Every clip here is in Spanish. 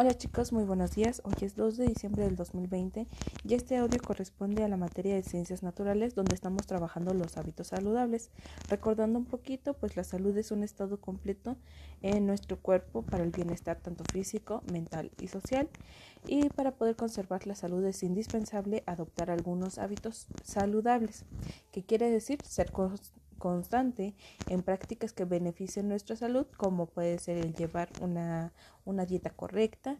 Hola chicos, muy buenos días. Hoy es 2 de diciembre del 2020 y este audio corresponde a la materia de ciencias naturales donde estamos trabajando los hábitos saludables. Recordando un poquito, pues la salud es un estado completo en nuestro cuerpo para el bienestar tanto físico, mental y social. Y para poder conservar la salud es indispensable adoptar algunos hábitos saludables, que quiere decir ser constante en prácticas que beneficien nuestra salud, como puede ser el llevar una, dieta correcta,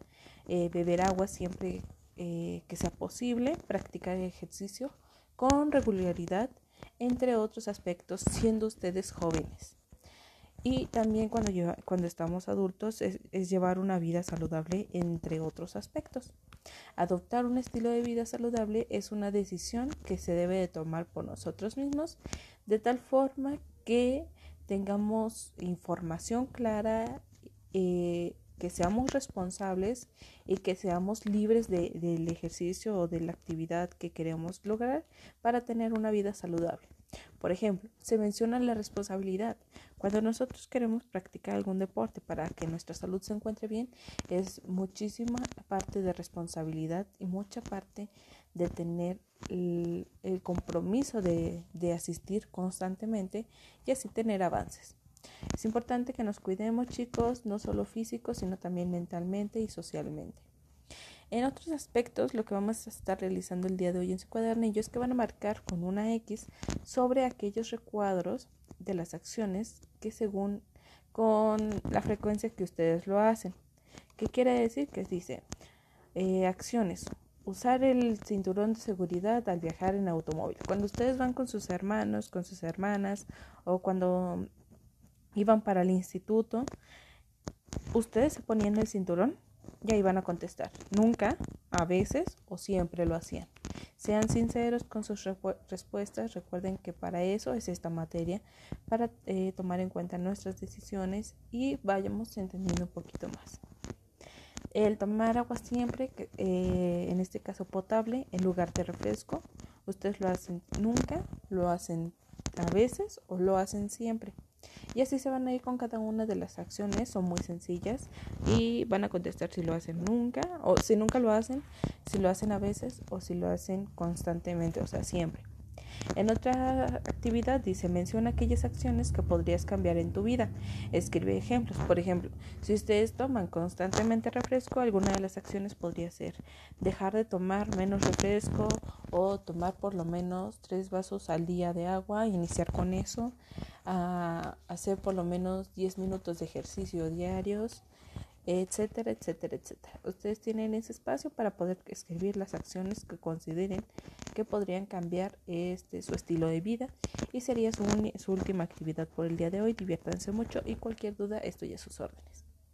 eh, beber agua siempre eh, que sea posible, practicar ejercicio con regularidad, entre otros aspectos, siendo ustedes jóvenes. Y también cuando, cuando estamos adultos es, llevar una vida saludable, entre otros aspectos. Adoptar un estilo de vida saludable es una decisión que se debe de tomar por nosotros mismos, de tal forma que tengamos información clara, eh, que seamos responsables y que seamos libres del ejercicio o de la actividad que queremos lograr para tener una vida saludable. Por ejemplo, se menciona la responsabilidad. Cuando nosotros queremos practicar algún deporte para que nuestra salud se encuentre bien, es muchísima parte de responsabilidad y mucha parte de tener el, compromiso de, asistir constantemente y así tener avances. Es importante que nos cuidemos, chicos, no solo físicos, sino también mentalmente y socialmente. En otros aspectos, lo que vamos a estar realizando el día de hoy en su cuadernillo es que van a marcar con una X sobre aquellos recuadros de las acciones que según con la frecuencia que ustedes lo hacen. ¿Qué quiere decir? Que dice eh, acciones. Usar el cinturón de seguridad al viajar en automóvil. Cuando ustedes van con sus hermanos, con sus hermanas o cuando iban para el instituto, ¿ustedes se ponían el cinturón? Y ahí van a contestar. Nunca, a veces o siempre lo hacían. Sean sinceros con sus respuestas. Recuerden que para eso es esta materia, para eh, tomar en cuenta nuestras decisiones y vayamos entendiendo un poquito más. El tomar agua siempre, eh, en este caso potable, en lugar de refresco. Ustedes lo hacen nunca, lo hacen a veces o lo hacen siempre. Y así se van a ir con cada una de las acciones, son muy sencillas y van a contestar si lo hacen nunca o si nunca lo hacen, si lo hacen a veces o si lo hacen constantemente, o sea, siempre. En otra actividad dice, menciona aquellas acciones que podrías cambiar en tu vida. Escribe ejemplos. Por ejemplo, si ustedes toman constantemente refresco, alguna de las acciones podría ser dejar de tomar menos refresco o tomar por lo menos tres vasos al día de agua, iniciar con eso, a hacer por lo menos 10 minutos de ejercicio diarios, etcétera, etcétera, etcétera. Ustedes tienen ese espacio para poder escribir las acciones que consideren que podrían cambiar este su estilo de vida y sería su, su última actividad por el día de hoy. Diviértanse mucho y cualquier duda estoy a sus órdenes.